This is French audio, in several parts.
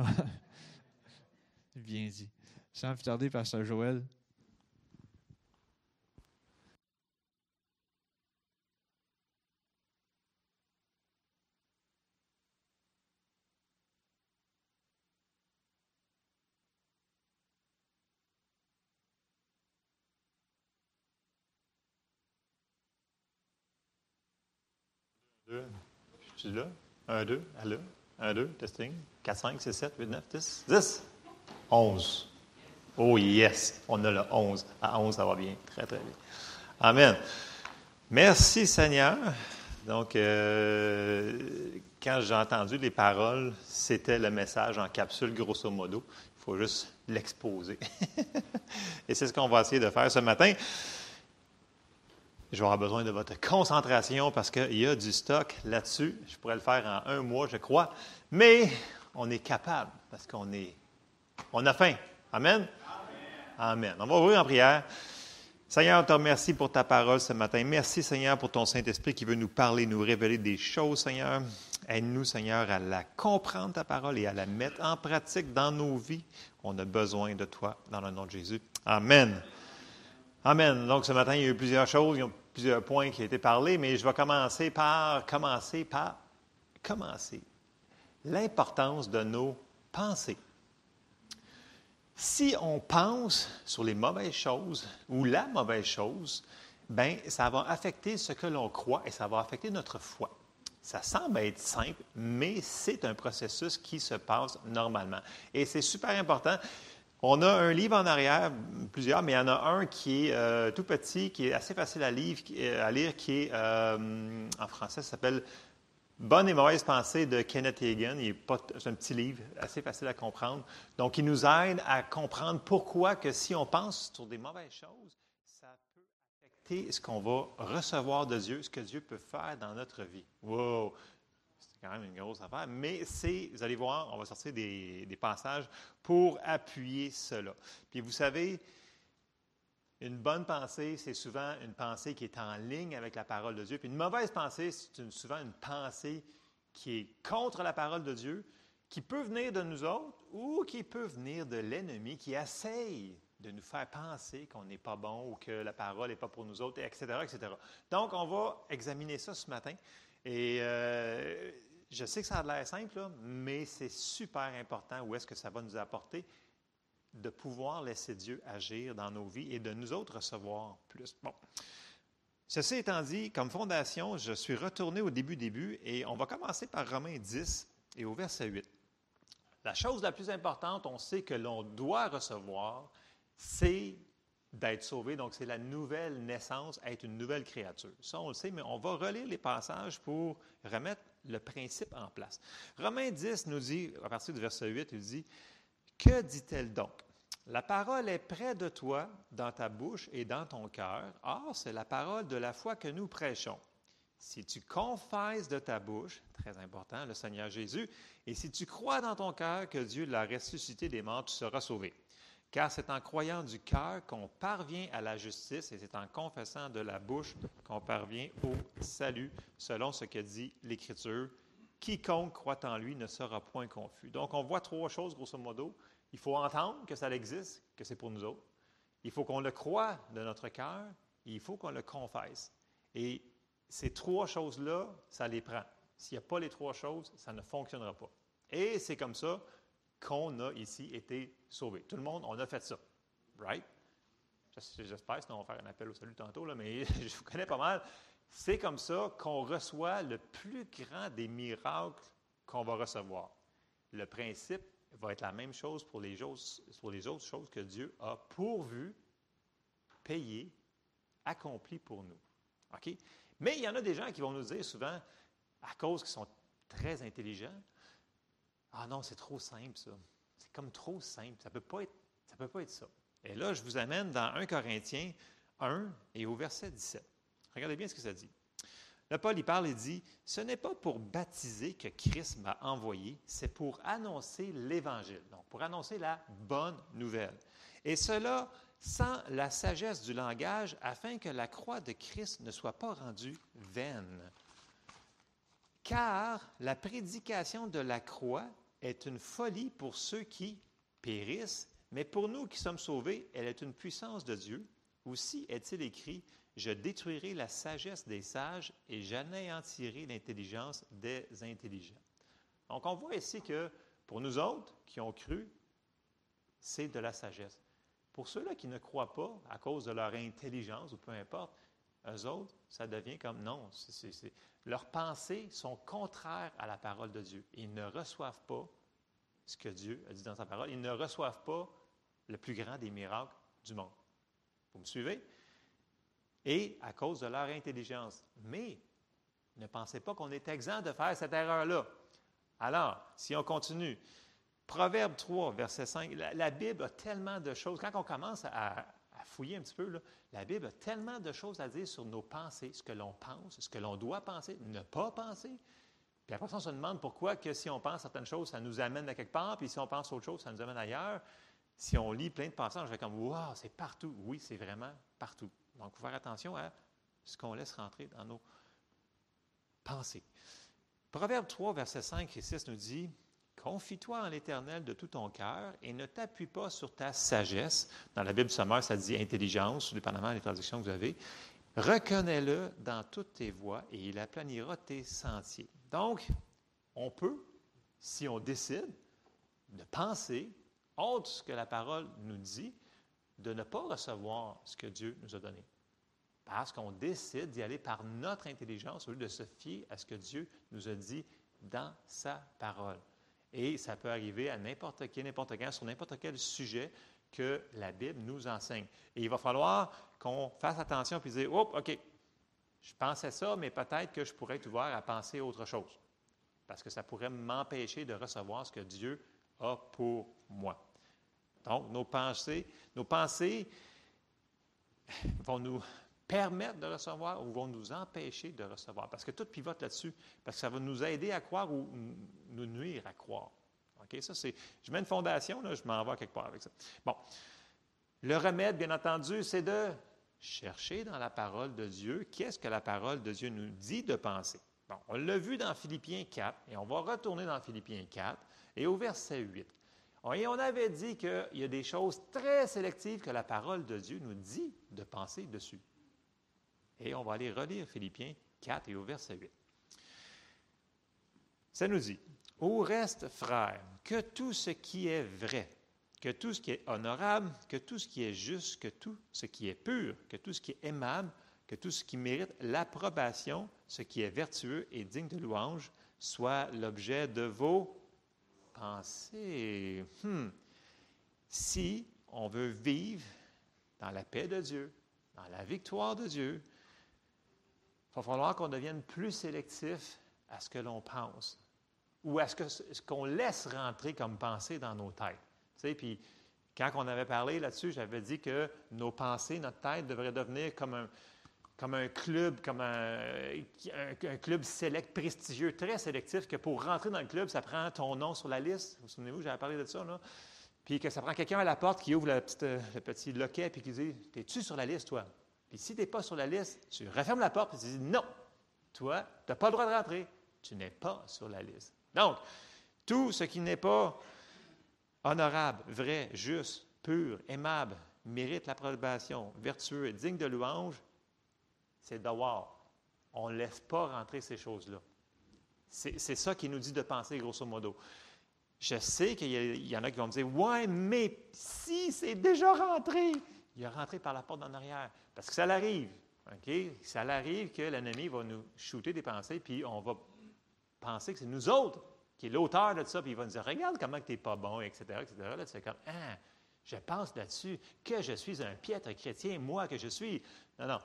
Bien dit. Sans tarder, Pasteur Joël. Deux. Je suis là. Un, deux. Allô? Un, deux. Testing. 4, 5, 6, 7, 8, 9, 10. 10. 11. Oh yes. On a le 11. À 11, ça va bien. Très, très bien. Amen. Merci Seigneur. Donc, euh, quand j'ai entendu les paroles, c'était le message en capsule, grosso modo. Il faut juste l'exposer. Et c'est ce qu'on va essayer de faire ce matin. Je besoin de votre concentration parce qu'il y a du stock là-dessus. Je pourrais le faire en un mois, je crois. Mais on est capable parce qu'on est, on a faim. Amen? Amen. On va ouvrir en prière. Seigneur, on te remercie pour ta parole ce matin. Merci, Seigneur, pour ton Saint-Esprit qui veut nous parler, nous révéler des choses, Seigneur. Aide-nous, Seigneur, à la comprendre, ta parole, et à la mettre en pratique dans nos vies. On a besoin de toi, dans le nom de Jésus. Amen. Amen. Donc, ce matin, il y a eu plusieurs choses, plusieurs points qui ont été parlés, mais je vais commencer par, commencer par, commencer. L'importance de nos pensées. Si on pense sur les mauvaises choses ou la mauvaise chose, ben ça va affecter ce que l'on croit et ça va affecter notre foi. Ça semble être simple, mais c'est un processus qui se passe normalement. Et c'est super important. On a un livre en arrière, plusieurs, mais il y en a un qui est euh, tout petit, qui est assez facile à lire, à lire qui est euh, en français, ça s'appelle Bonne et mauvaise pensée de Kenneth Hagan. C'est un petit livre assez facile à comprendre. Donc, il nous aide à comprendre pourquoi que si on pense sur des mauvaises choses, ça peut affecter ce qu'on va recevoir de Dieu, ce que Dieu peut faire dans notre vie. Wow! Quand même une grosse affaire. Mais c'est, vous allez voir, on va sortir des, des passages pour appuyer cela. Puis vous savez, une bonne pensée, c'est souvent une pensée qui est en ligne avec la parole de Dieu. Puis une mauvaise pensée, c'est souvent une pensée qui est contre la parole de Dieu, qui peut venir de nous autres ou qui peut venir de l'ennemi qui essaye de nous faire penser qu'on n'est pas bon ou que la parole n'est pas pour nous autres, etc., etc. Donc, on va examiner ça ce matin. Et euh, je sais que ça a l'air simple, mais c'est super important où est-ce que ça va nous apporter de pouvoir laisser Dieu agir dans nos vies et de nous autres recevoir plus. Bon. Ceci étant dit, comme fondation, je suis retourné au début, début, et on va commencer par Romains 10 et au verset 8. La chose la plus importante, on sait que l'on doit recevoir, c'est d'être sauvé. Donc, c'est la nouvelle naissance, être une nouvelle créature. Ça, on le sait, mais on va relire les passages pour remettre le principe en place. Romains 10 nous dit, à partir du verset 8, il dit que dit-elle donc? La parole est près de toi, dans ta bouche et dans ton cœur. Or, c'est la parole de la foi que nous prêchons. Si tu confesses de ta bouche, très important, le Seigneur Jésus, et si tu crois dans ton cœur que Dieu l'a ressuscité des morts, tu seras sauvé. Car c'est en croyant du cœur qu'on parvient à la justice et c'est en confessant de la bouche qu'on parvient au salut, selon ce que dit l'Écriture. Quiconque croit en lui ne sera point confus. Donc, on voit trois choses, grosso modo. Il faut entendre que ça existe, que c'est pour nous autres. Il faut qu'on le croie de notre cœur et il faut qu'on le confesse. Et ces trois choses-là, ça les prend. S'il n'y a pas les trois choses, ça ne fonctionnera pas. Et c'est comme ça qu'on a ici été sauvé. Tout le monde, on a fait ça. Right? J'espère, sinon on va faire un appel au salut tantôt, là, mais je vous connais pas mal. C'est comme ça qu'on reçoit le plus grand des miracles qu'on va recevoir. Le principe va être la même chose pour les, pour les autres choses que Dieu a pourvu, payé, accompli pour nous. OK? Mais il y en a des gens qui vont nous dire souvent, à cause qu'ils sont très intelligents, ah non, c'est trop simple ça. C'est comme trop simple. Ça ne peut, pas être, ça peut pas être ça. Et là, je vous amène dans 1 Corinthiens 1 et au verset 17. Regardez bien ce que ça dit. Là, Paul y parle et dit, ce n'est pas pour baptiser que Christ m'a envoyé, c'est pour annoncer l'Évangile, donc pour annoncer la bonne nouvelle. Et cela sans la sagesse du langage, afin que la croix de Christ ne soit pas rendue vaine. Car la prédication de la croix est une folie pour ceux qui périssent, mais pour nous qui sommes sauvés, elle est une puissance de Dieu. Aussi est-il écrit, je détruirai la sagesse des sages et j'anéantirai l'intelligence des intelligents. Donc on voit ici que pour nous autres qui ont cru, c'est de la sagesse. Pour ceux-là qui ne croient pas à cause de leur intelligence ou peu importe, eux autres, ça devient comme non. leurs pensées sont contraires à la parole de Dieu. Ils ne reçoivent pas ce que Dieu a dit dans sa parole. Ils ne reçoivent pas le plus grand des miracles du monde. Vous me suivez? Et à cause de leur intelligence. Mais ne pensez pas qu'on est exempt de faire cette erreur-là. Alors, si on continue, Proverbe 3, verset 5, la, Bible a tellement de choses. Quand on commence à, fouiller un petit peu, la Bible a tellement de choses à dire sur nos pensées, ce que l'on pense, ce que l'on doit penser, ne pas penser. Puis après, on se demande pourquoi que si on pense certaines choses, ça nous amène à quelque part, puis si on pense autre chose, ça nous amène ailleurs. Si on lit plein de passages, je vais comme Wow, c'est partout. Oui, c'est vraiment partout. Donc, il faut faire attention à ce qu'on laisse rentrer dans nos pensées. Proverbe 3, versets 5 et 6 nous dit Confie-toi en l'Éternel de tout ton cœur et ne t'appuie pas sur ta sagesse. Dans la Bible sommaire, ça dit intelligence, dépendamment des traductions que vous avez. Reconnais-le dans toutes tes voies et il aplanira tes sentiers. Donc, on peut, si on décide de penser autre ce que la parole nous dit, de ne pas recevoir ce que Dieu nous a donné. Parce qu'on décide d'y aller par notre intelligence au lieu de se fier à ce que Dieu nous a dit dans sa parole. Et ça peut arriver à n'importe qui, n'importe quand, sur n'importe quel sujet que la Bible nous enseigne. Et il va falloir qu'on fasse attention et dire, oh, OK, je pensais ça, mais peut-être que je pourrais être ouvert à penser autre chose. Parce que ça pourrait m'empêcher de recevoir ce que Dieu a pour moi. Donc, nos pensées, nos pensées vont nous permettre de recevoir ou vont nous empêcher de recevoir. Parce que tout pivote là-dessus. Parce que ça va nous aider à croire ou nous nuire à croire. OK? Ça, c'est. Je mets une fondation, là, je m'en vais quelque part avec ça. Bon. Le remède, bien entendu, c'est de chercher dans la parole de Dieu qu'est-ce que la parole de Dieu nous dit de penser. Bon, on l'a vu dans Philippiens 4, et on va retourner dans Philippiens 4, et au verset 8. Et on avait dit qu'il y a des choses très sélectives que la parole de Dieu nous dit de penser dessus. Et on va aller relire Philippiens 4 et au verset 8. Ça nous dit, Au reste, frères, que tout ce qui est vrai, que tout ce qui est honorable, que tout ce qui est juste, que tout ce qui est pur, que tout ce qui est aimable, que tout ce qui mérite l'approbation, ce qui est vertueux et digne de louange, soit l'objet de vos pensées. Hmm. Si on veut vivre dans la paix de Dieu, dans la victoire de Dieu, il va falloir qu'on devienne plus sélectif à ce que l'on pense ou à ce qu'on laisse rentrer comme pensée dans nos têtes. Tu sais, puis quand on avait parlé là-dessus, j'avais dit que nos pensées, notre tête devrait devenir comme un, club, comme un, club sélect, prestigieux, très sélectif, que pour rentrer dans le club, ça prend ton nom sur la liste. Vous, vous souvenez-vous, j'avais parlé de ça, là? Puis que ça prend quelqu'un à la porte qui ouvre petite, le petit loquet puis qui dit Es-tu sur la liste, toi puis si tu n'es pas sur la liste, tu refermes la porte et tu dis non, toi, tu n'as pas le droit de rentrer. Tu n'es pas sur la liste. Donc, tout ce qui n'est pas honorable, vrai, juste, pur, aimable, mérite l'approbation, vertueux, digne de louange, c'est devoir. On ne laisse pas rentrer ces choses-là. C'est ça qui nous dit de penser, grosso modo. Je sais qu'il y, y, en a qui vont me dire Ouais, mais si c'est déjà rentré, il est rentré par la porte en arrière. Parce que ça l'arrive. OK? Ça l'arrive que l'ennemi va nous shooter des pensées, puis on va penser que c'est nous autres qui est l'auteur de ça, puis il va nous dire Regarde comment tu n'es pas bon, etc., etc. Là, tu fais comme Ah, je pense là-dessus que je suis un piètre chrétien, moi que je suis. Non, non.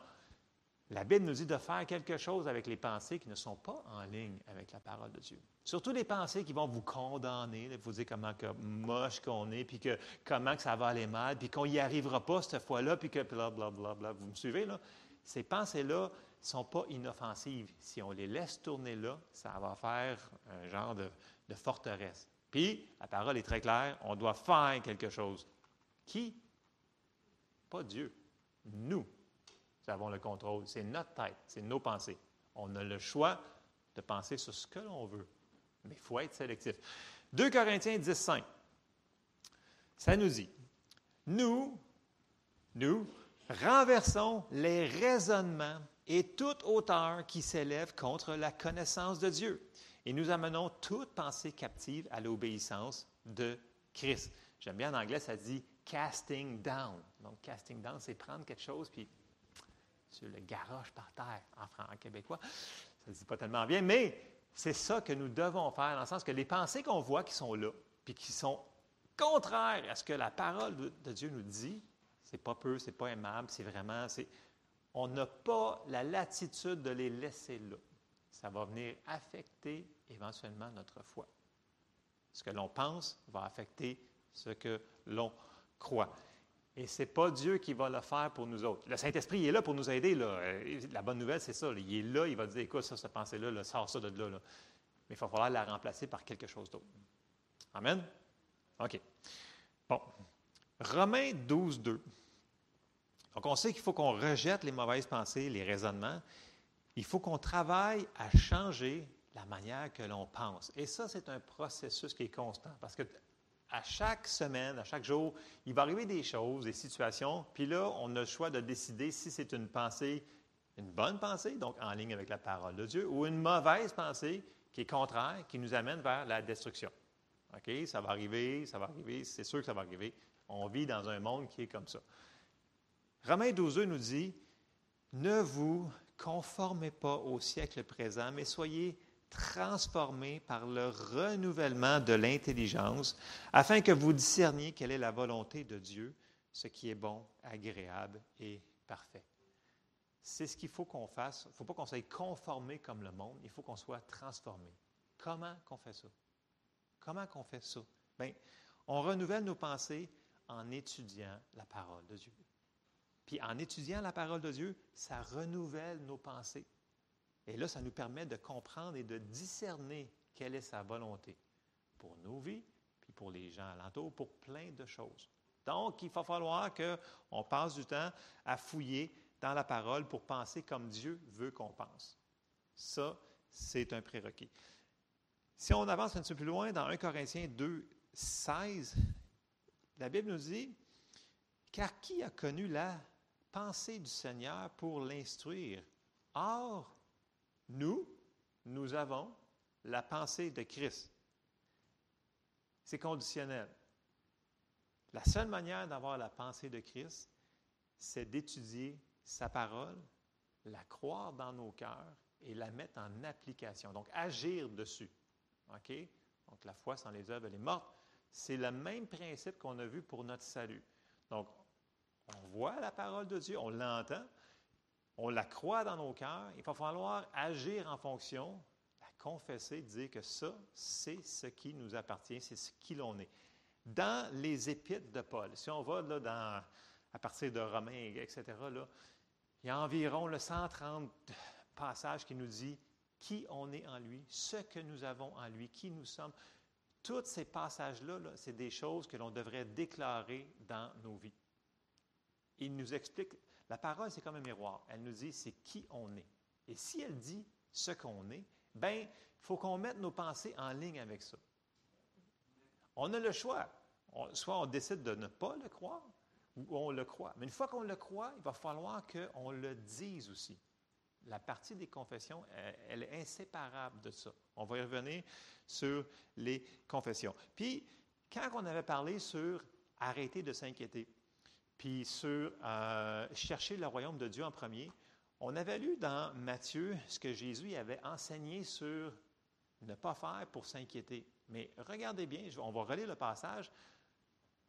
La Bible nous dit de faire quelque chose avec les pensées qui ne sont pas en ligne avec la parole de Dieu. Surtout les pensées qui vont vous condamner, vous dire comment que moche qu'on est, puis que comment que ça va aller mal, puis qu'on n'y arrivera pas cette fois-là, puis que blablabla. Bla, Vous me suivez, là? Ces pensées-là ne sont pas inoffensives. Si on les laisse tourner là, ça va faire un genre de forteresse. Puis, la parole est très claire, on doit faire quelque chose. Qui? Pas Dieu. Nous nous avons le contrôle. C'est notre tête, c'est nos pensées. On a le choix de penser sur ce que l'on veut, mais il faut être sélectif. 2 Corinthiens 10, 5. Ça nous dit, nous, nous, renversons les raisonnements et toute hauteur qui s'élève contre la connaissance de Dieu. Et nous amenons toute pensée captive à l'obéissance de Christ. J'aime bien en anglais, ça dit casting down. Donc, casting down, c'est prendre quelque chose puis sur le garoche par terre en, en québécois. Ça ne dit pas tellement bien, mais c'est ça que nous devons faire, dans le sens que les pensées qu'on voit qui sont là, puis qui sont contraires à ce que la parole de Dieu nous dit, c'est pas peu, c'est pas aimable, c'est vraiment, c'est, on n'a pas la latitude de les laisser là. Ça va venir affecter éventuellement notre foi. Ce que l'on pense va affecter ce que l'on croit. Et ce n'est pas Dieu qui va le faire pour nous autres. Le Saint-Esprit est là pour nous aider. La bonne nouvelle, c'est ça. Il est là, il va dire, écoute, ça, cette pensée-là, là, sors ça de là, là. Mais il va falloir la remplacer par quelque chose d'autre. Amen? OK. Bon. Romains 12, 2. Donc, on sait qu'il faut qu'on rejette les mauvaises pensées, les raisonnements. Il faut qu'on travaille à changer la manière que l'on pense. Et ça, c'est un processus qui est constant. Parce que à chaque semaine, à chaque jour, il va arriver des choses, des situations, puis là, on a le choix de décider si c'est une pensée, une bonne pensée, donc en ligne avec la parole de Dieu, ou une mauvaise pensée qui est contraire, qui nous amène vers la destruction. OK? Ça va arriver, ça va arriver, c'est sûr que ça va arriver. On vit dans un monde qui est comme ça. Romains 12 nous dit Ne vous conformez pas au siècle présent, mais soyez transformés par le renouvellement de l'intelligence, afin que vous discerniez quelle est la volonté de Dieu, ce qui est bon, agréable et parfait. C'est ce qu'il faut qu'on fasse. Il ne faut pas qu'on soit conformé comme le monde, il faut qu'on soit transformé. Comment qu'on fait ça? Comment qu'on fait ça? Bien, on renouvelle nos pensées en étudiant la parole de Dieu. Puis en étudiant la parole de Dieu, ça renouvelle nos pensées. Et là, ça nous permet de comprendre et de discerner quelle est sa volonté pour nos vies, puis pour les gens alentours, pour plein de choses. Donc, il va falloir qu'on passe du temps à fouiller dans la parole pour penser comme Dieu veut qu'on pense. Ça, c'est un prérequis. Si on avance un petit peu plus loin, dans 1 Corinthiens 2, 16, la Bible nous dit, car qui a connu la pensée du Seigneur pour l'instruire? Or, nous, nous avons la pensée de Christ. C'est conditionnel. La seule manière d'avoir la pensée de Christ, c'est d'étudier sa parole, la croire dans nos cœurs et la mettre en application. Donc, agir dessus. OK? Donc, la foi sans les œuvres, elle est morte. C'est le même principe qu'on a vu pour notre salut. Donc, on voit la parole de Dieu, on l'entend, on la croit dans nos cœurs. Il va falloir agir en fonction, la confesser, dire que ça, c'est ce qui nous appartient, c'est ce qui l'on est. Dans les épîtres de Paul, si on va là, dans, à partir de Romains, etc., il y a environ le 130 passages qui nous dit qui on est en lui, ce que nous avons en lui, qui nous sommes. Tous ces passages-là, -là, c'est des choses que l'on devrait déclarer dans nos vies il nous explique, la parole, c'est comme un miroir. Elle nous dit, c'est qui on est. Et si elle dit ce qu'on est, ben, il faut qu'on mette nos pensées en ligne avec ça. On a le choix. soit on décide de ne pas le croire, ou on le croit. Mais une fois qu'on le croit, il va falloir qu'on le dise aussi. La partie des confessions, elle, est inséparable de ça. On va y revenir sur les confessions. Puis, quand on avait parlé sur arrêter de s'inquiéter, puis sur euh, chercher le royaume de Dieu en premier. On avait lu dans Matthieu ce que Jésus avait enseigné sur ne pas faire pour s'inquiéter. Mais regardez bien, on va relire le passage.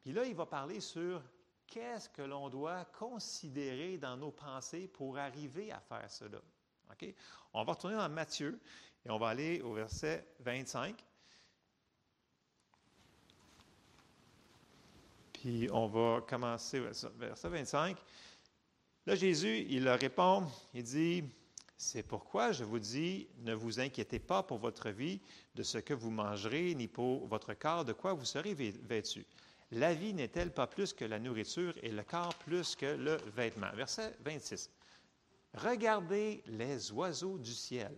Puis là, il va parler sur qu'est-ce que l'on doit considérer dans nos pensées pour arriver à faire cela. OK? On va retourner dans Matthieu et on va aller au verset 25. On va commencer verset 25. Là, Jésus, il répond, il dit, c'est pourquoi je vous dis, ne vous inquiétez pas pour votre vie de ce que vous mangerez, ni pour votre corps de quoi vous serez vêtu. La vie n'est-elle pas plus que la nourriture et le corps plus que le vêtement? Verset 26. Regardez les oiseaux du ciel.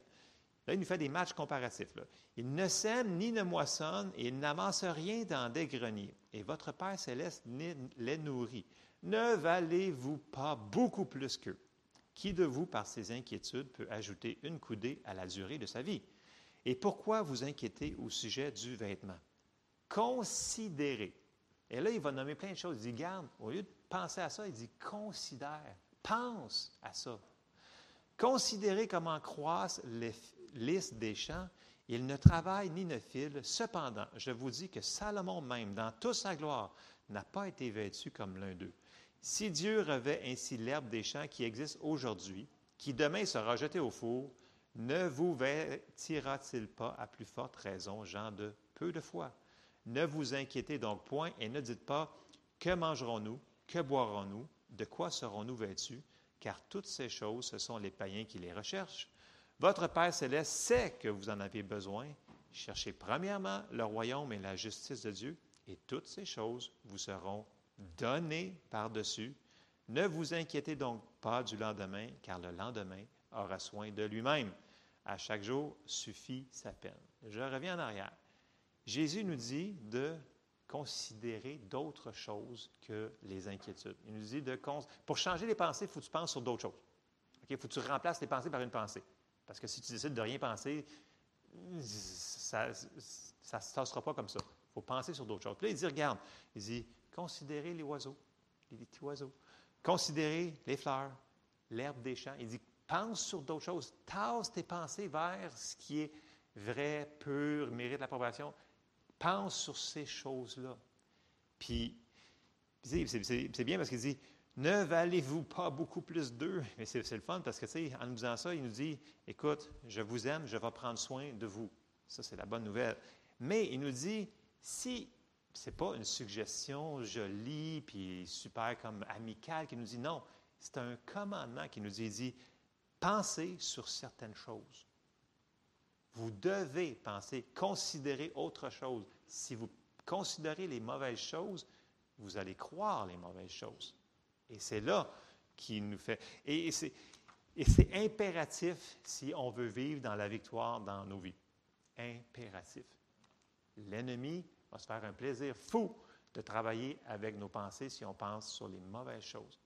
Là, il nous fait des matchs comparatifs. Là. Il ne sème ni ne moissonne et il n'avance rien dans des greniers. Et votre Père céleste les nourrit. Ne valez-vous pas beaucoup plus qu'eux? Qui de vous, par ses inquiétudes, peut ajouter une coudée à la durée de sa vie? Et pourquoi vous inquiétez au sujet du vêtement? Considérez. Et là, il va nommer plein de choses. Il dit, garde, au lieu de penser à ça, il dit, considère, pense à ça. Considérez comment croissent les lys des champs. Il ne travaille ni ne file. Cependant, je vous dis que Salomon même, dans toute sa gloire, n'a pas été vêtu comme l'un d'eux. Si Dieu revêt ainsi l'herbe des champs qui existe aujourd'hui, qui demain sera jetée au four, ne vous vêtira-t-il pas à plus forte raison, gens de peu de foi? Ne vous inquiétez donc point et ne dites pas que mangerons-nous, que boirons-nous, de quoi serons-nous vêtus, car toutes ces choses, ce sont les païens qui les recherchent. Votre Père céleste sait que vous en avez besoin. Cherchez premièrement le royaume et la justice de Dieu, et toutes ces choses vous seront données par-dessus. Ne vous inquiétez donc pas du lendemain, car le lendemain aura soin de lui-même. À chaque jour suffit sa peine. Je reviens en arrière. Jésus nous dit de considérer d'autres choses que les inquiétudes. Il nous dit de pour changer les pensées, il faut que tu penses sur d'autres choses. Il faut que tu remplaces les pensées par une pensée. Parce que si tu décides de rien penser, ça ne se passera pas comme ça. Il faut penser sur d'autres choses. Puis là, il dit, regarde, il dit, considérez les oiseaux, les petits oiseaux. Considérez les fleurs, l'herbe des champs. Il dit, pense sur d'autres choses. Tasse tes pensées vers ce qui est vrai, pur, mérite l'approbation. Pense sur ces choses-là. Puis, c'est bien parce qu'il dit, ne valez-vous pas beaucoup plus d'eux? Mais c'est le fun parce que, tu sais, en nous disant ça, il nous dit, écoute, je vous aime, je vais prendre soin de vous. Ça, c'est la bonne nouvelle. Mais il nous dit, si ce n'est pas une suggestion jolie puis super comme amicale qui nous dit non, c'est un commandement qui nous dit, dit pensez sur certaines choses. Vous devez penser, considérer autre chose. Si vous considérez les mauvaises choses, vous allez croire les mauvaises choses. Et c'est là qui nous fait. Et c'est impératif si on veut vivre dans la victoire dans nos vies. Impératif. L'ennemi va se faire un plaisir fou de travailler avec nos pensées si on pense sur les mauvaises choses.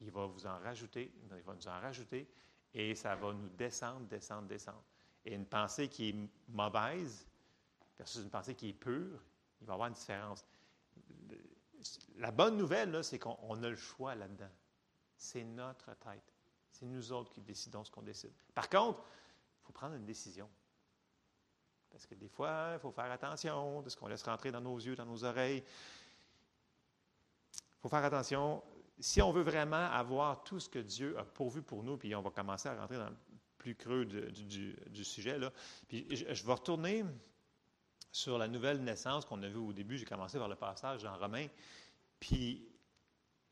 Il va vous en rajouter, il va nous en rajouter, et ça va nous descendre, descendre, descendre. Et une pensée qui est mauvaise versus une pensée qui est pure, il va y avoir une différence. La bonne nouvelle, c'est qu'on a le choix là-dedans. C'est notre tête. C'est nous autres qui décidons ce qu'on décide. Par contre, il faut prendre une décision. Parce que des fois, il faut faire attention de ce qu'on laisse rentrer dans nos yeux, dans nos oreilles. Il faut faire attention. Si on veut vraiment avoir tout ce que Dieu a pourvu pour nous, puis on va commencer à rentrer dans le plus creux du, sujet, là. Puis je, je, vais retourner sur la nouvelle naissance qu'on a vue au début. J'ai commencé par le passage dans Romains. Puis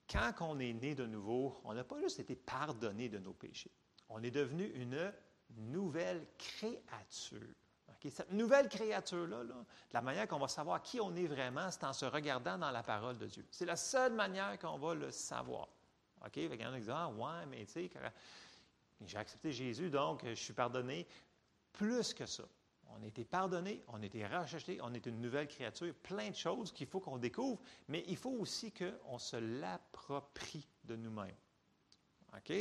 quand on est né de nouveau, on n'a pas juste été pardonné de nos péchés. On est devenu une nouvelle créature. Cette nouvelle créature-là, la manière qu'on va savoir qui on est vraiment, c'est en se regardant dans la parole de Dieu. C'est la seule manière qu'on va le savoir. OK? Il y en a qui disent Ah, ouais, mais tu sais, j'ai accepté Jésus, donc je suis pardonné. Plus que ça. On a été pardonné, on a été racheté, on est une nouvelle créature, plein de choses qu'il faut qu'on découvre, mais il faut aussi qu'on se l'approprie de nous-mêmes. OK?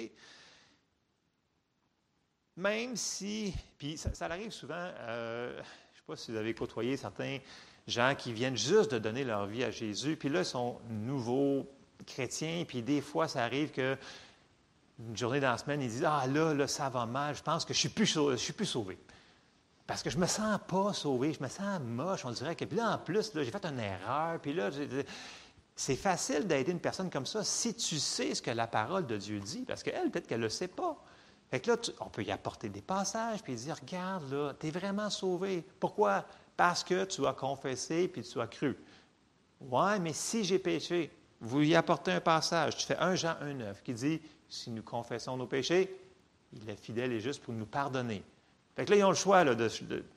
Même si, puis ça, arrive souvent, euh, je ne sais pas si vous avez côtoyé certains gens qui viennent juste de donner leur vie à Jésus, puis là, ils sont nouveaux chrétiens, puis des fois, ça arrive que une journée dans la semaine, ils disent Ah là, là, ça va mal, je pense que je ne suis, suis, plus sauvé. Parce que je me sens pas sauvé, je me sens moche, on dirait que. Puis là, en plus, j'ai fait une erreur, puis là, c'est facile d'aider une personne comme ça si tu sais ce que la parole de Dieu dit, parce qu'elle, peut-être qu'elle ne le sait pas. Fait que là, on peut y apporter des passages, puis dire, regarde, là, tu es vraiment sauvé. Pourquoi? Parce que tu as confessé, puis tu as cru. Ouais, mais si j'ai péché, vous y apportez un passage. Tu fais 1 Jean 1,9 qui dit, si nous confessons nos péchés, il est fidèle et juste pour nous pardonner. Fait que là, ils ont le choix. Là, de,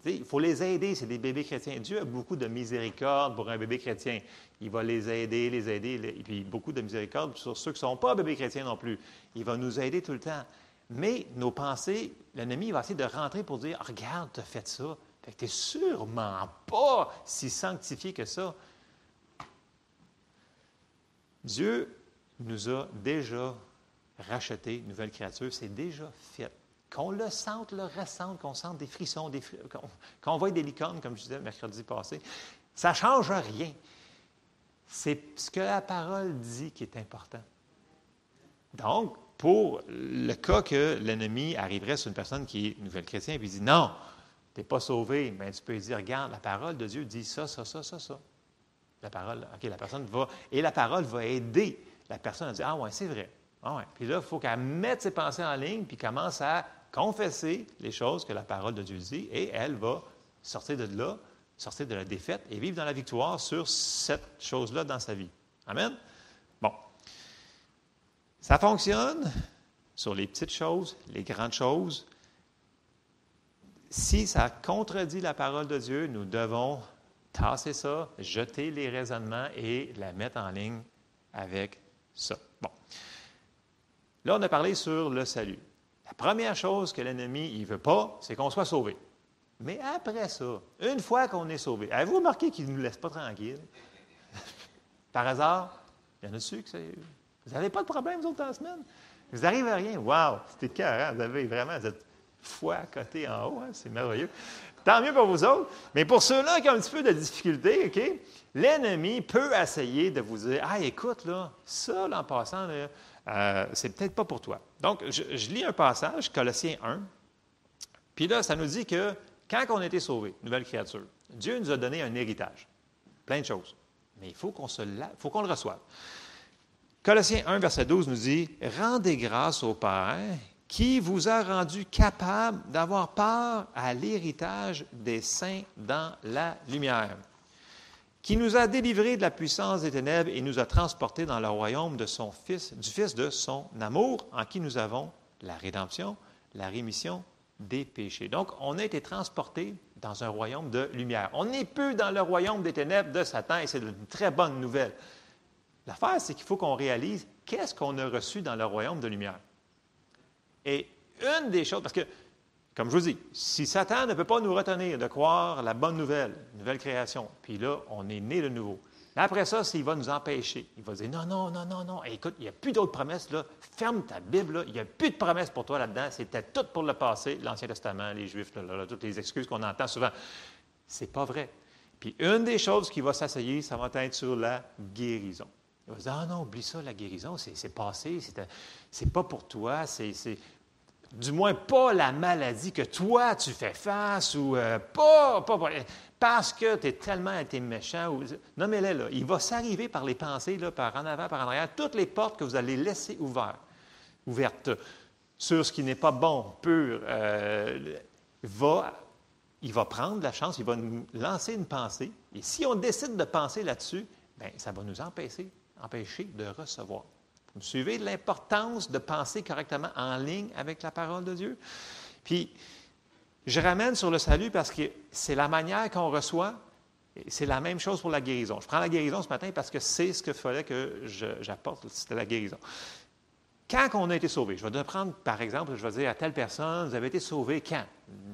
il faut les aider. C'est des bébés chrétiens. Dieu a beaucoup de miséricorde pour un bébé chrétien. Il va les aider, les aider, et puis beaucoup de miséricorde sur ceux qui ne sont pas bébés chrétiens non plus. Il va nous aider tout le temps. Mais nos pensées, l'ennemi va essayer de rentrer pour dire Regarde, tu as fait ça. Fait que tu n'es sûrement pas si sanctifié que ça. Dieu nous a déjà racheté, nouvelle créature, c'est déjà fait. Qu'on le sente, le ressente, qu'on sente des frissons, des qu'on voit des licornes, comme je disais mercredi passé, ça ne change rien. C'est ce que la parole dit qui est important. Donc, pour le cas que l'ennemi arriverait sur une personne qui est nouvelle chrétienne et lui dit Non, tu n'es pas sauvé, mais tu peux lui dire Regarde, la parole de Dieu dit ça, ça, ça, ça, ça. La parole, OK, la personne va. Et la parole va aider la personne à dire Ah, ouais, c'est vrai. Ah, ouais. Puis là, il faut qu'elle mette ses pensées en ligne, puis commence à confesser les choses que la parole de Dieu dit, et elle va sortir de là, sortir de la défaite et vivre dans la victoire sur cette chose-là dans sa vie. Amen? Bon. Ça fonctionne sur les petites choses, les grandes choses. Si ça contredit la parole de Dieu, nous devons tasser ça, jeter les raisonnements et la mettre en ligne avec ça. Bon. Là, on a parlé sur le salut. La première chose que l'ennemi ne veut pas, c'est qu'on soit sauvé. Mais après ça, une fois qu'on est sauvé, avez-vous remarqué qu'il ne nous laisse pas tranquille? Par hasard, il y en a dessus que. Vous n'avez pas de problème, vous autres, en semaine? Vous n'arrivez à rien? Wow! C'était carré. Vous avez vraiment cette foi à côté en haut. Hein? C'est merveilleux. Tant mieux pour vous autres. Mais pour ceux-là qui ont un petit peu de difficulté, OK? L'ennemi peut essayer de vous dire Ah, écoute, là, ça, là, en passant, là, euh, c'est peut-être pas pour toi. Donc, je, lis un passage, Colossiens 1. Puis là, ça nous dit que quand on a été sauvé, nouvelle créature, Dieu nous a donné un héritage. Plein de choses. Mais il faut qu'on faut qu'on le reçoive. Colossiens 1, verset 12 nous dit Rendez grâce au Père qui vous a rendu capable d'avoir part à l'héritage des saints dans la lumière, qui nous a délivrés de la puissance des ténèbres et nous a transportés dans le royaume de son Fils, du Fils de son amour, en qui nous avons la rédemption, la rémission des péchés. Donc, on a été transportés dans un royaume de lumière. On n'est plus dans le royaume des ténèbres de Satan et c'est une très bonne nouvelle. L'affaire, c'est qu'il faut qu'on réalise qu'est-ce qu'on a reçu dans le royaume de lumière. Et une des choses, parce que, comme je vous dis, si Satan ne peut pas nous retenir de croire la bonne nouvelle, nouvelle création, puis là, on est né de nouveau. Après ça, s'il va nous empêcher, il va dire non, non, non, non, non, écoute, il n'y a plus d'autres promesses, là. Ferme ta Bible, là. Il n'y a plus de promesses pour toi là-dedans. C'était tout pour le passé, l'Ancien Testament, les Juifs, toutes les excuses qu'on entend souvent. C'est pas vrai. Puis une des choses qui va s'asseyer, ça va être sur la guérison. Il va dire Ah non, oublie ça, la guérison, c'est passé, c'est pas pour toi, c'est du moins pas la maladie que toi tu fais face ou euh, pas, pas, parce que tu es tellement été méchant. Ou, non, mais là, il va s'arriver par les pensées, là, par en avant, par en arrière, toutes les portes que vous allez laisser ouvertes, ouvertes sur ce qui n'est pas bon, pur, euh, va, il va prendre la chance, il va nous lancer une pensée. Et si on décide de penser là-dessus, bien, ça va nous empêcher, empêcher de recevoir. Vous me suivez l'importance de penser correctement en ligne avec la parole de Dieu? Puis, je ramène sur le salut parce que c'est la manière qu'on reçoit. C'est la même chose pour la guérison. Je prends la guérison ce matin parce que c'est ce qu'il fallait que j'apporte, c'était la guérison. Quand on a été sauvé, je vais prendre par exemple, je vais dire à telle personne, vous avez été sauvé quand?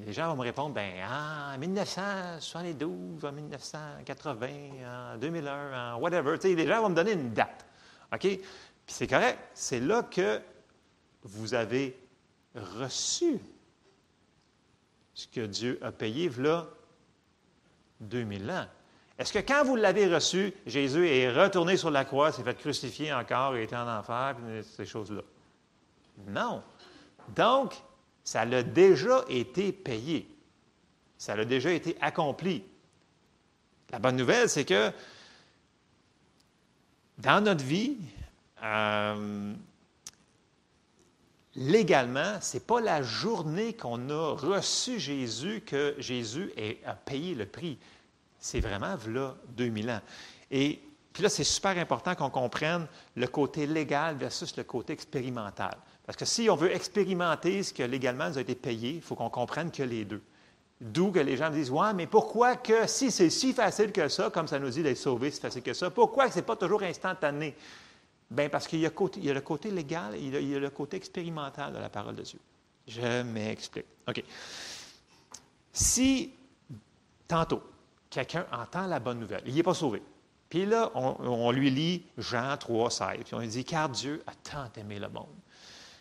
Les gens vont me répondre, ben en 1972, en 1980, en 2001, en whatever. les gens vont me donner une date. OK? Puis c'est correct, c'est là que vous avez reçu ce que Dieu a payé, là, 2000 ans. Est-ce que quand vous l'avez reçu, Jésus est retourné sur la croix, s'est fait crucifier encore et était en enfer, ces choses-là? Non. Donc, ça l'a déjà été payé. Ça l'a déjà été accompli. La bonne nouvelle, c'est que dans notre vie, euh, légalement, ce n'est pas la journée qu'on a reçu Jésus que Jésus a payé le prix. C'est vraiment là 2000 ans. Et puis là, c'est super important qu'on comprenne le côté légal versus le côté expérimental. Parce que si on veut expérimenter ce que légalement nous a été payé, il faut qu'on comprenne que les deux. D'où que les gens disent Ouais, mais pourquoi que si c'est si facile que ça, comme ça nous dit d'être sauvé, c'est facile que ça, pourquoi que ce n'est pas toujours instantané? Bien, parce qu'il y, a le côté légal il y a le côté expérimental de la parole de Dieu. Je m'explique. OK. Si, tantôt, quelqu'un entend la bonne nouvelle, il n'est pas sauvé. Puis là, on, lui lit Jean 3, 16, puis on lui dit Car Dieu a tant aimé le monde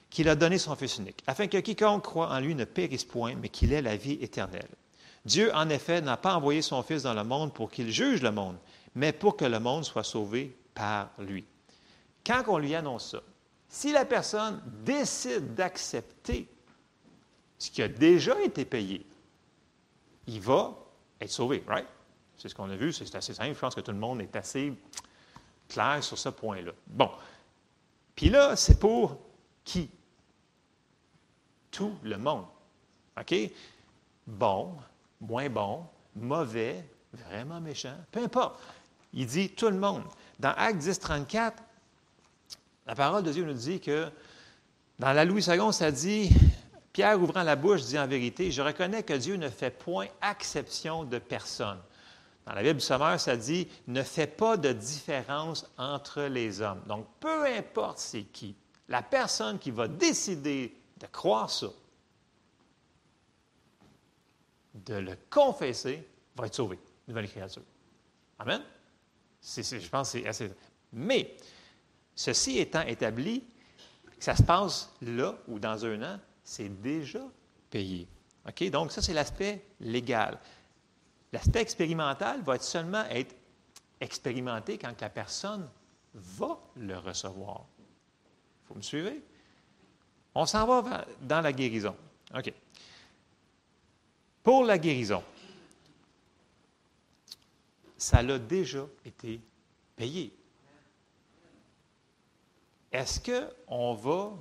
qu'il a donné son Fils unique, afin que quiconque croit en lui ne périsse point, mais qu'il ait la vie éternelle. Dieu, en effet, n'a pas envoyé son Fils dans le monde pour qu'il juge le monde, mais pour que le monde soit sauvé par lui. Quand on lui annonce ça, si la personne décide d'accepter ce qui a déjà été payé, il va être sauvé, right? C'est ce qu'on a vu, c'est assez simple. Je pense que tout le monde est assez clair sur ce point-là. Bon. Puis là, c'est pour qui? Tout le monde. OK? Bon, moins bon, mauvais, vraiment méchant, peu importe. Il dit tout le monde. Dans Acte 10, 34, la parole de Dieu nous dit que dans la Louis II, ça dit Pierre ouvrant la bouche dit en vérité Je reconnais que Dieu ne fait point exception de personne. Dans la Bible du Sommeur, ça dit Ne fait pas de différence entre les hommes. Donc, peu importe c'est qui, la personne qui va décider de croire ça, de le confesser, va être sauvé, nouvelle créature. Amen? je pense que c'est assez. Mais, ceci étant établi, que ça se passe là ou dans un an, c'est déjà payé. OK? Donc, ça, c'est l'aspect légal. L'aspect expérimental va seulement être expérimenté quand la personne va le recevoir. Vous me suivez? On s'en va dans la guérison. OK. Pour la guérison, ça l'a déjà été payé. Est-ce qu'on va.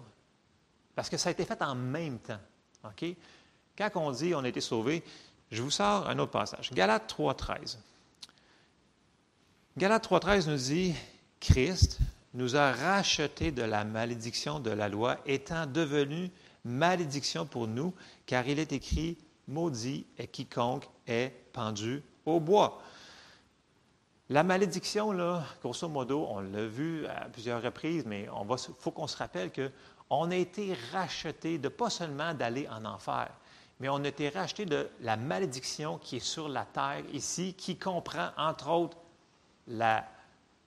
Parce que ça a été fait en même temps. OK? Quand on dit on a été sauvé, je vous sors un autre passage. Galates 3.13. Galates 3.13 nous dit Christ nous a rachetés de la malédiction de la loi, étant devenu malédiction pour nous, car il est écrit Maudit est quiconque est pendu au bois. La malédiction, là, grosso modo, on l'a vu à plusieurs reprises, mais il faut qu'on se rappelle qu'on a été racheté de pas seulement d'aller en enfer, mais on a été racheté de la malédiction qui est sur la terre ici, qui comprend, entre autres, la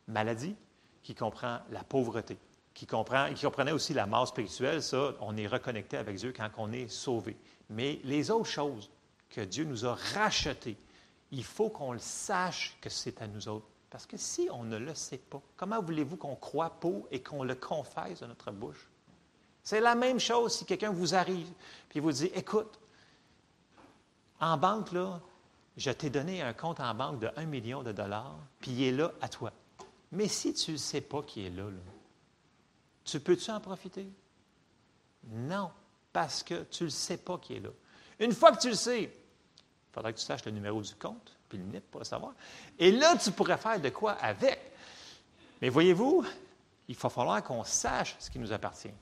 maladie, qui comprend la pauvreté, qui, comprend, qui comprenait aussi la mort spirituelle. Ça, on est reconnecté avec Dieu quand on est sauvé. Mais les autres choses que Dieu nous a rachetées, il faut qu'on le sache que c'est à nous autres. Parce que si on ne le sait pas, comment voulez-vous qu'on croit pour et qu'on le confesse de notre bouche? C'est la même chose si quelqu'un vous arrive et vous dit Écoute, en banque, là, je t'ai donné un compte en banque de 1 million de dollars, puis il est là à toi. Mais si tu ne sais pas qui est là, tu peux-tu en profiter? Non, parce que tu ne sais pas qui est là. Une fois que tu le sais, il faudra que tu saches le numéro du compte, puis le NIP pour le savoir. Et là, tu pourrais faire de quoi avec. Mais voyez-vous, il va falloir qu'on sache ce qui nous appartient.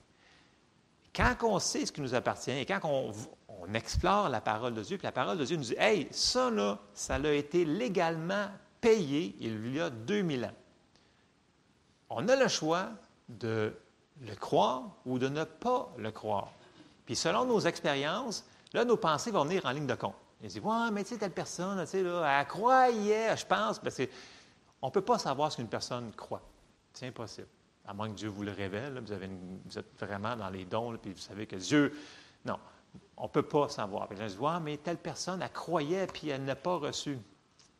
Quand on sait ce qui nous appartient et quand on, on explore la parole de Dieu, puis la parole de Dieu nous dit Hey, ça là, ça a été légalement payé il y a 2000 ans. On a le choix de le croire ou de ne pas le croire. Puis selon nos expériences, là, nos pensées vont venir en ligne de compte. Ils disent, ouais, mais tu sais, telle personne, tu sais, là, elle croyait, je pense. Parce on ne peut pas savoir ce qu'une personne croit. C'est impossible. À moins que Dieu vous le révèle, vous, avez êtes vraiment dans les dons, puis vous savez que Dieu. Non, on ne peut pas savoir. Puis là, je dis, mais telle personne, elle croyait, puis elle n'a pas reçu.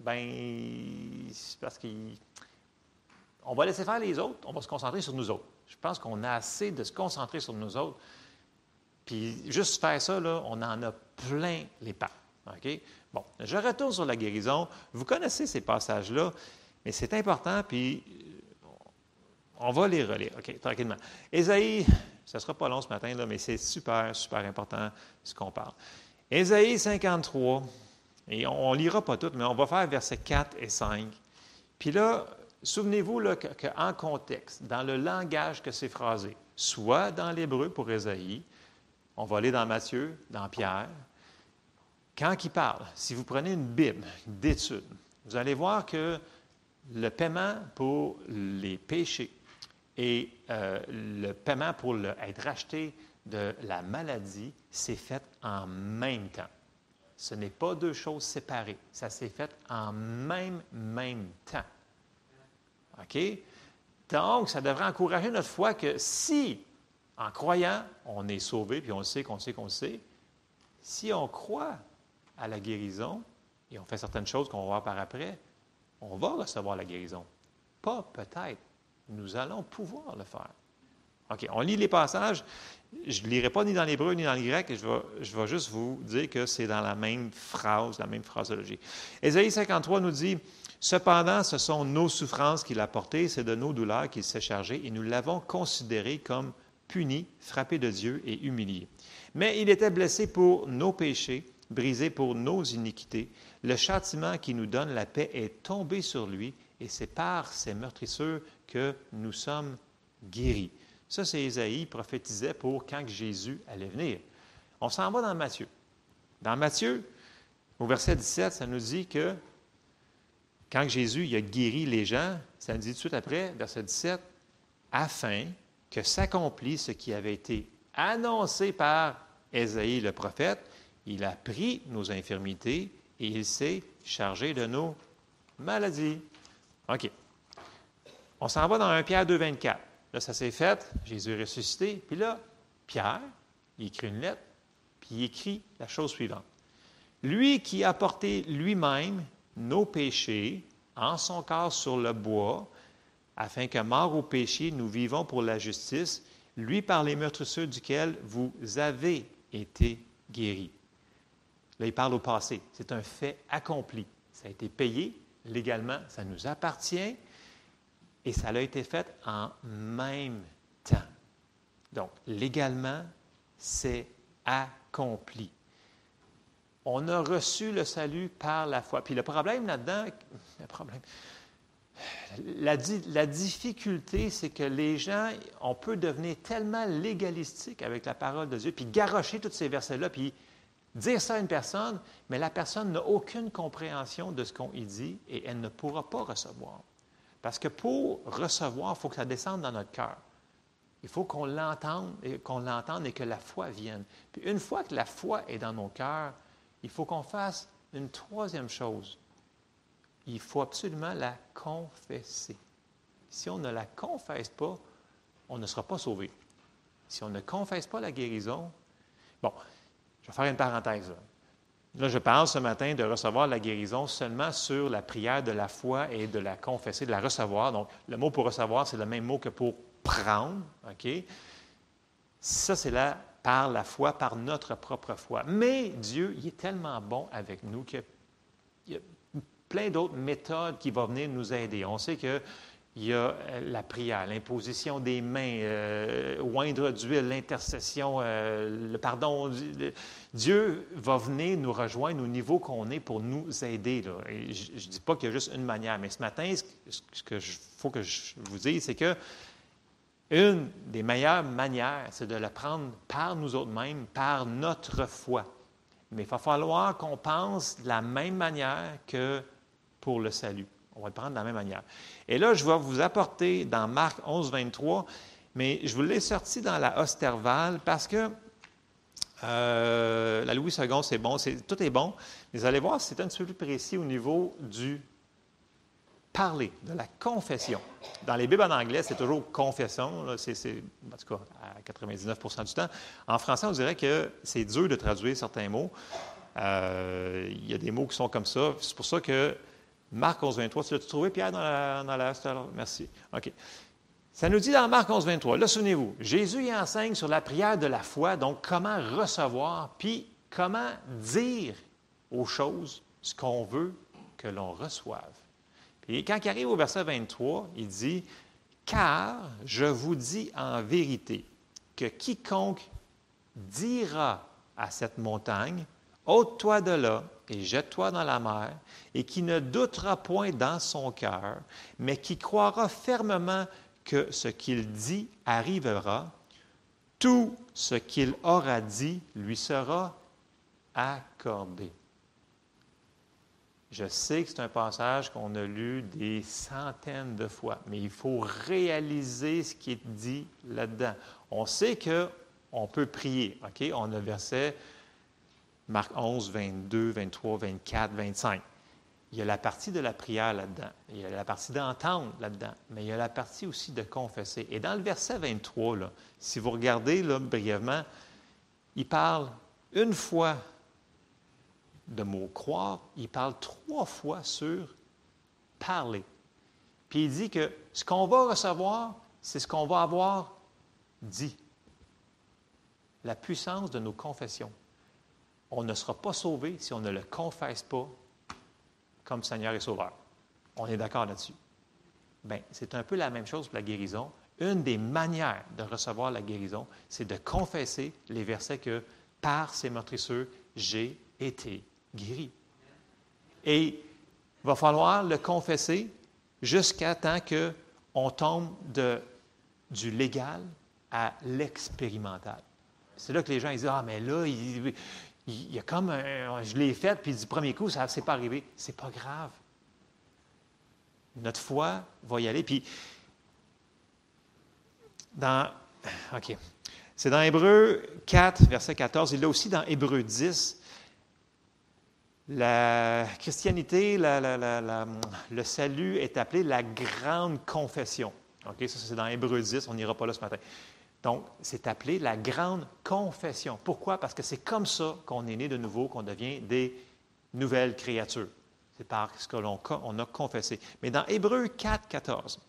Ben, c'est parce qu'on va laisser faire les autres, on va se concentrer sur nous autres. Je pense qu'on a assez de se concentrer sur nous autres. Puis juste faire ça, là, on en a plein les pas. Bon, je retourne sur la guérison. Vous connaissez ces passages-là, mais c'est important, puis euh, on va les relire. OK, tranquillement. Ésaïe, ça ne sera pas long ce matin, là, mais c'est super, super important ce qu'on parle. Ésaïe 53, et on ne lira pas tout, mais on va faire versets 4 et 5. Puis là, souvenez-vous qu'en contexte, dans le langage que c'est phrasé, soit dans l'hébreu pour Ésaïe, on va aller dans Matthieu, dans Pierre, quand il parle, si vous prenez une Bible d'étude, vous allez voir que le paiement pour les péchés et euh, le paiement pour être racheté de la maladie s'est fait en même temps. Ce n'est pas deux choses séparées. Ça s'est fait en même, même temps. OK? Donc, ça devrait encourager notre foi que si, en croyant, on est sauvé, puis on sait qu'on sait qu'on sait, si on croit à la guérison, et on fait certaines choses qu'on va voir par après, on va recevoir la guérison. Pas peut-être. Nous allons pouvoir le faire. OK, on lit les passages. Je ne lirai pas ni dans l'hébreu ni dans le grec. Je vais, je vais juste vous dire que c'est dans la même phrase, la même phrasologie. Ésaïe 53 nous dit Cependant, ce sont nos souffrances qu'il a portées, c'est de nos douleurs qu'il s'est chargé, et nous l'avons considéré comme puni, frappé de Dieu et humilié. Mais il était blessé pour nos péchés, brisé pour nos iniquités. Le châtiment qui nous donne la paix est tombé sur lui, et c'est par ses meurtrissures que nous sommes guéris. Ça, c'est Isaïe prophétisait pour quand Jésus allait venir. On s'en va dans Matthieu. Dans Matthieu, au verset 17, ça nous dit que quand Jésus il a guéri les gens, ça nous dit tout de suite après, verset 17, afin que s'accomplisse ce qui avait été annoncé par Isaïe le prophète, il a pris nos infirmités et il s'est chargé de nos maladies. OK. On s'en va dans 1 Pierre 2, 24. Là, ça s'est fait, Jésus est ressuscité. Puis là, Pierre, il écrit une lettre, puis il écrit la chose suivante. Lui qui a porté lui-même nos péchés en son corps sur le bois, afin que, mort au péché, nous vivons pour la justice, lui par les meurtrissures duquel vous avez été guéris. Là, il parle au passé. C'est un fait accompli. Ça a été payé légalement, ça nous appartient et ça a été fait en même temps. Donc, légalement, c'est accompli. On a reçu le salut par la foi. Puis le problème là-dedans, le problème, la, difficulté, c'est que les gens, on peut devenir tellement légalistique avec la parole de Dieu, puis garrocher tous ces versets-là, puis dire ça à une personne, mais la personne n'a aucune compréhension de ce qu'on y dit et elle ne pourra pas recevoir. Parce que pour recevoir, il faut que ça descende dans notre cœur. Il faut qu'on l'entende et qu'on l'entende et que la foi vienne. Puis une fois que la foi est dans nos cœurs, il faut qu'on fasse une troisième chose. Il faut absolument la confesser. Si on ne la confesse pas, on ne sera pas sauvé. Si on ne confesse pas la guérison, bon, je vais faire une parenthèse. Là. je parle ce matin de recevoir la guérison seulement sur la prière de la foi et de la confesser, de la recevoir. Donc, le mot pour recevoir, c'est le même mot que pour prendre. Ça, c'est là par la foi, par notre propre foi. Mais Dieu, il est tellement bon avec nous qu'il y a plein d'autres méthodes qui vont venir nous aider. On sait que il y a euh, la prière, l'imposition des mains, euh, oindre d'huile, l'intercession, euh, le pardon. Dieu va venir nous rejoindre au niveau qu'on est pour nous aider. je ne dis pas qu'il y a juste une manière, mais ce matin, ce que faut que je vous dise, c'est que une des meilleures manières, c'est de le prendre par nous autres-mêmes, par notre foi. Mais il va falloir qu'on pense de la même manière que pour le salut. On va le prendre de la même manière. Et là, je vais vous apporter dans Marc 11, 23, mais je vous l'ai sorti dans la Osterval parce que euh, la Louis II, c'est bon, tout est bon. Mais vous allez voir, c'est un petit peu plus précis au niveau du parler, de la confession. Dans les Bibles en anglais, c'est toujours confession, c'est, en tout cas à 99% du temps. En français, on dirait que c'est dur de traduire certains mots. Euh, il y a des mots qui sont comme ça. C'est pour ça que Marc 11, 23. Tu l'as trouvé, Pierre, dans la, dans Merci. OK. Ça nous dit dans Marc 11, 23. Là, souvenez-vous, Jésus y enseigne sur la prière de la foi, donc comment recevoir, puis comment dire aux choses ce qu'on veut que l'on reçoive. Puis quand il arrive au verset 23, il dit Car je vous dis en vérité que quiconque dira à cette montagne, ôte-toi de là et jette-toi dans la mer, et qui ne doutera point dans son cœur, mais qui croira fermement que ce qu'il dit arrivera, tout ce qu'il aura dit lui sera accordé. Je sais que c'est un passage qu'on a lu des centaines de fois, mais il faut réaliser ce qui est dit là-dedans. On sait qu'on peut prier. OK? On a verset Marc 11, 22, 23, 24, 25. Il y a la partie de la prière là-dedans. Il y a la partie d'entendre là-dedans. Mais il y a la partie aussi de confesser. Et dans le verset 23, là, si vous regardez brièvement, il parle une fois de mot croire, il parle trois fois sur parler. Puis il dit que ce qu'on va recevoir, c'est ce qu'on va avoir dit. La puissance de nos confessions. On ne sera pas sauvé si on ne le confesse pas comme Seigneur et Sauveur. On est d'accord là-dessus. Bien, c'est un peu la même chose pour la guérison. Une des manières de recevoir la guérison, c'est de confesser les versets que par ces meurtrisseurs, j'ai été guéri. Et il va falloir le confesser jusqu'à temps qu'on tombe de, du légal à l'expérimental. C'est là que les gens disent Ah, mais là, il, il y a comme un, je l'ai fait, puis du premier coup, ça ne s'est pas arrivé. C'est pas grave. Notre foi va y aller. Puis, dans. OK. C'est dans Hébreu 4, verset 14. Il est aussi dans Hébreu 10. La christianité, le salut est appelé la grande confession. OK, ça c'est dans Hébreu 10, on n'ira pas là ce matin. Donc, c'est appelé la grande confession. Pourquoi? Parce que c'est comme ça qu'on est né de nouveau, qu'on devient des nouvelles créatures. C'est par ce qu'on a confessé. Mais dans Hébreu 4, 14,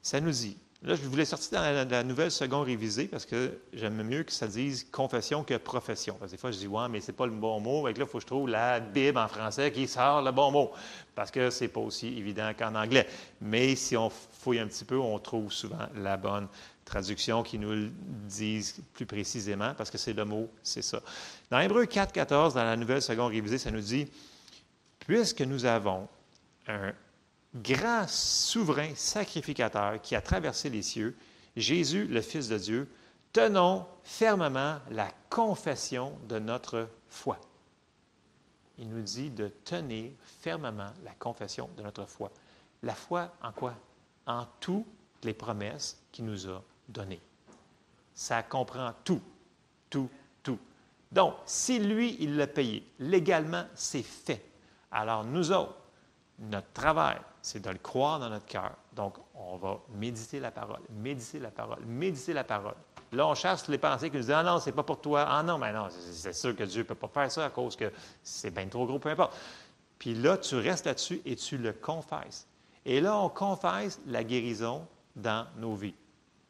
ça nous dit, Là, je voulais sortir dans la, nouvelle seconde révisée parce que j'aime mieux que ça dise confession que profession. Parce que des fois, je dis, ouais, mais c'est pas le bon mot. Et là, il faut que je trouve la Bible en français qui sort le bon mot. Parce que c'est pas aussi évident qu'en anglais. Mais si on fouille un petit peu, on trouve souvent la bonne traduction qui nous le dise plus précisément parce que c'est le mot, c'est ça. Dans Hébreu 4, 14, dans la nouvelle seconde révisée, ça nous dit, puisque nous avons un grand souverain sacrificateur qui a traversé les cieux, Jésus, le Fils de Dieu, tenons fermement la confession de notre foi. Il nous dit de tenir fermement la confession de notre foi. La foi en quoi? En toutes les promesses qu'il nous a données. Ça comprend tout, tout, tout. Donc, si lui, il l'a payé, légalement, c'est fait. Alors, nous autres, notre travail, c'est de le croire dans notre cœur. Donc, on va méditer la parole, méditer la parole, méditer la parole. Là, on chasse les pensées qui nous disent Ah non, c'est pas pour toi. Ah non, mais non, c'est sûr que Dieu ne peut pas faire ça à cause que c'est bien trop gros, peu importe. Puis là, tu restes là-dessus et tu le confesses. Et là, on confesse la guérison dans nos vies.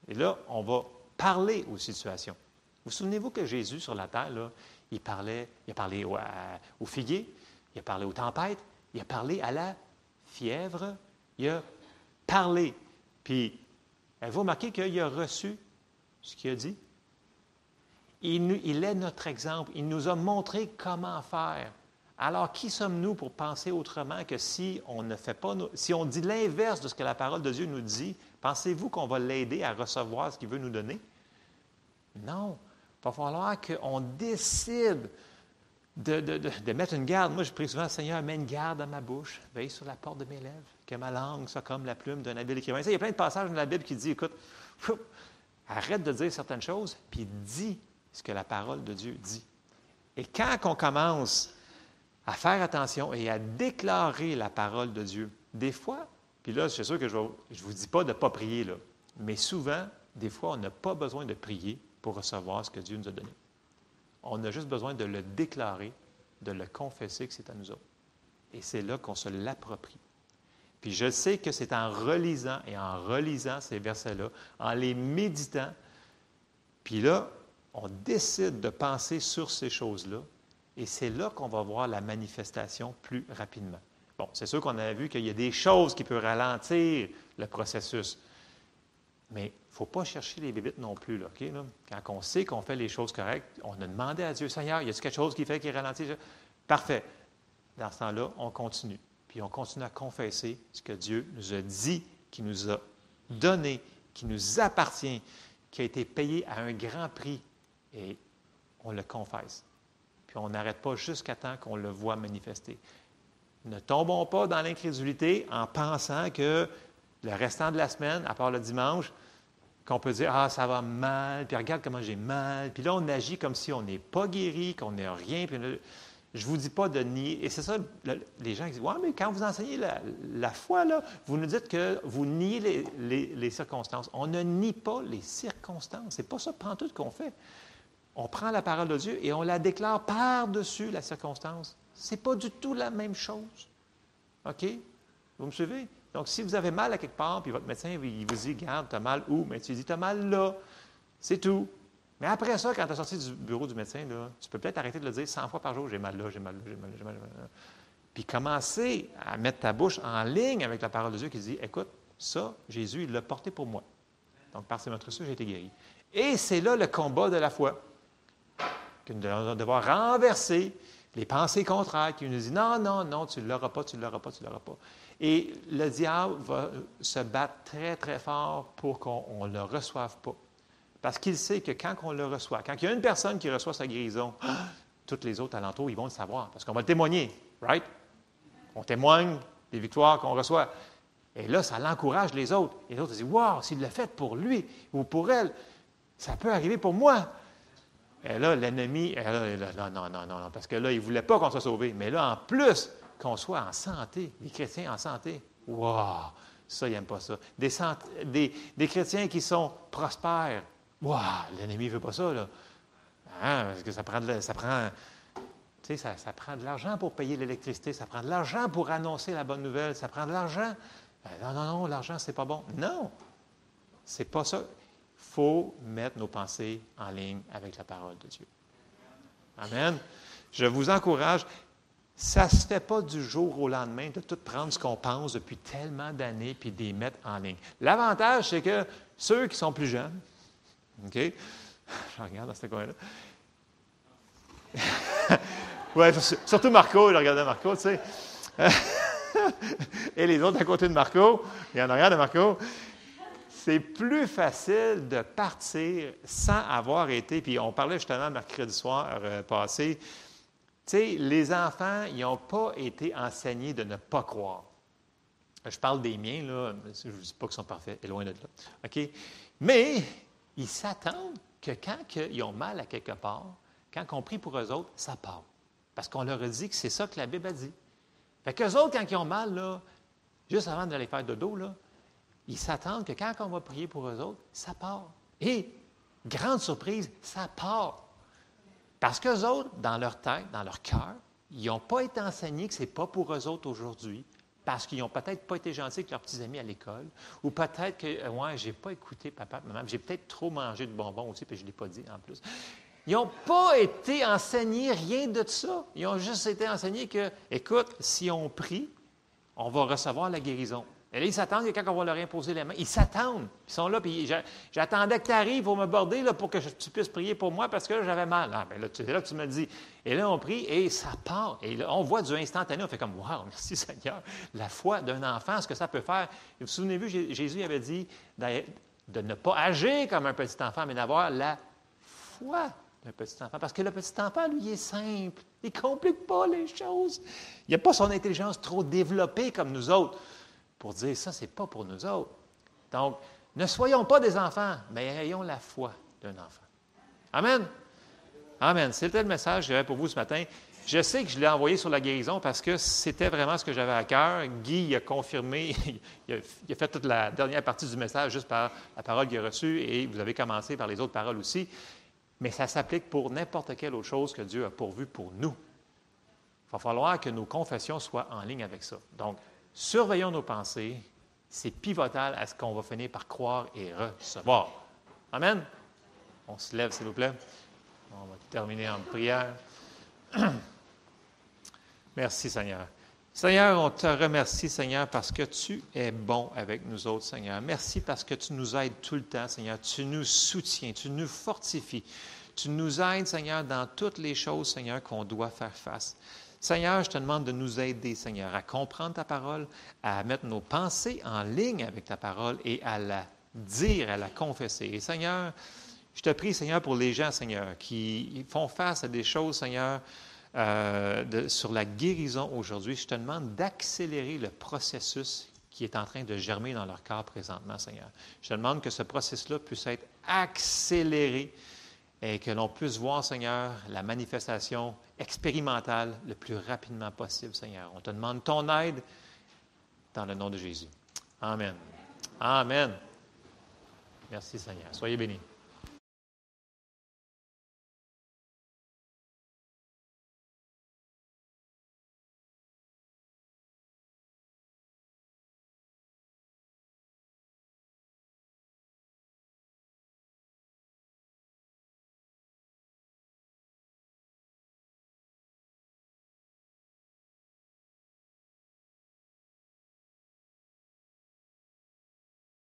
Et là, on va parler aux situations. Vous, souvenez-vous que Jésus, sur la terre, il parlait, il a parlé au, aux figuiers, il a parlé aux tempêtes, il a parlé à la fièvre, il a parlé. Puis, vous remarquez qu'il a reçu ce qu'il a dit? Il, il, est notre exemple. Il nous a montré comment faire. Alors, qui sommes-nous pour penser autrement que si on ne fait pas, si on dit l'inverse de ce que la parole de Dieu nous dit, pensez-vous qu'on va l'aider à recevoir ce qu'il veut nous donner? Non. Il va falloir qu'on décide de, mettre une garde. Moi, je prie souvent, Seigneur, mets une garde à ma bouche, veille sur la porte de mes lèvres, que ma langue soit comme la plume d'un habile écrivain. il y a plein de passages dans la Bible qui disent, écoute, arrête de dire certaines choses, puis dis ce que la parole de Dieu dit. Et quand on commence à faire attention et à déclarer la parole de Dieu, des fois, puis là, c'est sûr que je ne vous dis pas de ne pas prier, là, mais souvent, des fois, on n'a pas besoin de prier pour recevoir ce que Dieu nous a donné. On a juste besoin de le déclarer, de le confesser que c'est à nous autres. Et c'est là qu'on se l'approprie. Puis je sais que c'est en relisant et en relisant ces versets-là, en les méditant, puis là, on décide de penser sur ces choses-là, et c'est là qu'on va voir la manifestation plus rapidement. C'est sûr qu'on a vu qu'il y a des choses qui peuvent ralentir le processus, mais il ne faut pas chercher les bébites non plus. Quand on sait qu'on fait les choses correctes, on a demandé à Dieu, Seigneur, y a-t-il quelque chose qui fait qu'il ralentit? Parfait. Dans ce temps-là, on continue. Puis on continue à confesser ce que Dieu nous a dit, qui nous a donné, qui nous appartient, qui a été payé à un grand prix. Et on le confesse. Puis on n'arrête pas jusqu'à temps qu'on le voit manifester. Ne tombons pas dans l'incrédulité en pensant que le restant de la semaine, à part le dimanche, qu'on peut dire Ah, ça va mal, puis regarde comment j'ai mal. Puis là, on agit comme si on n'est pas guéri, qu'on n'est rien. Je ne vous dis pas de nier. Et c'est ça, les gens qui disent Ouais, mais quand vous enseignez la, foi, vous nous dites que vous niez les, circonstances. On ne nie pas les circonstances. C'est pas ça, prend tout qu'on fait. On prend la parole de Dieu et on la déclare par-dessus la circonstance. Ce n'est pas du tout la même chose. OK? Vous me suivez? Donc, si vous avez mal à quelque part, puis votre médecin il vous dit, garde, tu as mal où? Mais tu dis, tu as mal là. C'est tout. Mais après ça, quand tu es sorti du bureau du médecin, là, tu peux peut-être arrêter de le dire 100 fois par jour, j'ai mal là, j'ai mal là, j'ai mal là, j'ai mal là. Puis commencer à mettre ta bouche en ligne avec la parole de Dieu qui dit, écoute, ça, Jésus, il l'a porté pour moi. Donc, par ses meurtrissures, j'ai été guéri. Et c'est là le combat de la foi. Que nous allons devoir renverser les pensées contraires qui nous disent, non, non, non, tu ne l'auras pas, tu ne l'auras pas, tu ne l'auras pas. Et le diable va se battre très, très fort pour qu'on ne le reçoive pas. Parce qu'il sait que quand on le reçoit, quand il y a une personne qui reçoit sa guérison, toutes les autres alentours, ils vont le savoir, parce qu'on va le témoigner, right? On témoigne des victoires qu'on reçoit. Et là, ça l'encourage les autres. Et les autres disent, wow, s'il l'a fait pour lui ou pour elle, ça peut arriver pour moi. Et là, l'ennemi, non, non, non, non, parce que là, il ne voulait pas qu'on soit sauvé. Mais là, en plus, qu'on soit en santé, les chrétiens en santé. Wow! Ça, il n'aime pas ça. Des, chrétiens qui sont prospères. Wow! L'ennemi ne veut pas ça, là. Hein? Parce que ça prend de, ça prend, ça, prend de l'argent pour payer l'électricité, ça prend de l'argent pour annoncer la bonne nouvelle, ça prend de l'argent. Ben, non, non, non, l'argent, c'est pas bon. Non! C'est pas ça. Faut mettre nos pensées en ligne avec la parole de Dieu. Amen. Je vous encourage. Ça ne se fait pas du jour au lendemain de tout prendre ce qu'on pense depuis tellement d'années puis de les mettre en ligne. L'avantage, c'est que ceux qui sont plus jeunes, OK? Je regarde dans ce coin-là. oui, surtout Marco, je regardais Marco, tu sais. Et les autres à côté de Marco, il y en a rien de Marco. C'est plus facile de partir sans avoir été, puis on parlait justement mercredi soir euh, passé, tu sais, les enfants, ils n'ont pas été enseignés de ne pas croire. Je parle des miens, là. Je ne dis pas qu'ils sont parfaits, et loin de là. OK? Mais ils s'attendent que quand ils ont mal à quelque part, quand on prie pour eux autres, ça part. Parce qu'on leur a dit que c'est ça que la Bible a dit. Fait qu'eux autres, quand ils ont mal, là, juste avant d'aller faire de dos, là, ils s'attendent que quand on va prier pour eux autres, ça part. Et, grande surprise, ça part. Parce qu'eux autres, dans leur tête, dans leur cœur, ils n'ont pas été enseignés que ce n'est pas pour eux autres aujourd'hui, parce qu'ils n'ont peut-être pas été gentils avec leurs petits amis à l'école, ou peut-être que, ouais, j'ai pas écouté papa, maman, j'ai peut-être trop mangé de bonbons aussi, puis je ne l'ai pas dit en plus. Ils n'ont pas été enseignés rien de ça. Ils ont juste été enseignés que, écoute, si on prie, on va recevoir la guérison. Et là, ils s'attendent que quand on va leur imposer les mains, ils s'attendent. Ils sont là, puis j'attendais que tu arrives pour me border là, pour que tu puisses prier pour moi parce que j'avais mal. Ah, bien là, c'est là tu me dis. Et là, on prie et ça part. Et là, on voit du instantané. On fait comme, wow, merci Seigneur. La foi d'un enfant, ce que ça peut faire. vous vous souvenez-vous, Jésus avait dit de ne pas agir comme un petit enfant, mais d'avoir la foi d'un petit enfant. Parce que le petit enfant, lui, est simple. Il ne complique pas les choses. Il n'a pas son intelligence trop développée comme nous autres pour dire ça, ce n'est pas pour nous autres. Donc, ne soyons pas des enfants, mais ayons la foi d'un enfant. Amen. Amen. C'était le message que j'avais pour vous ce matin. Je sais que je l'ai envoyé sur la guérison parce que c'était vraiment ce que j'avais à cœur. Guy a confirmé, il a, fait toute la dernière partie du message juste par la parole qu'il a reçue et vous avez commencé par les autres paroles aussi. Mais ça s'applique pour n'importe quelle autre chose que Dieu a pourvu pour nous. Il va falloir que nos confessions soient en ligne avec ça. Donc, surveillons nos pensées, c'est pivotal à ce qu'on va finir par croire et recevoir. Amen. On se lève, s'il vous plaît. On va terminer en prière. Merci, Seigneur. Seigneur, on te remercie, Seigneur, parce que tu es bon avec nous autres, Seigneur. Merci parce que tu nous aides tout le temps, Seigneur. Tu nous soutiens, tu nous fortifies. Tu nous aides, Seigneur, dans toutes les choses, Seigneur, qu'on doit faire face. Seigneur, je te demande de nous aider, Seigneur, à comprendre ta parole, à mettre nos pensées en ligne avec ta parole et à la dire, à la confesser. Et Seigneur, je te prie, Seigneur, pour les gens, Seigneur, qui font face à des choses, Seigneur, euh, sur la guérison aujourd'hui, je te demande d'accélérer le processus qui est en train de germer dans leur corps présentement, Seigneur. Je te demande que ce processus-là puisse être accéléré et que l'on puisse voir, Seigneur, la manifestation expérimentale le plus rapidement possible, Seigneur. On te demande ton aide dans le nom de Jésus. Amen. Amen. Merci, Seigneur. Soyez bénis.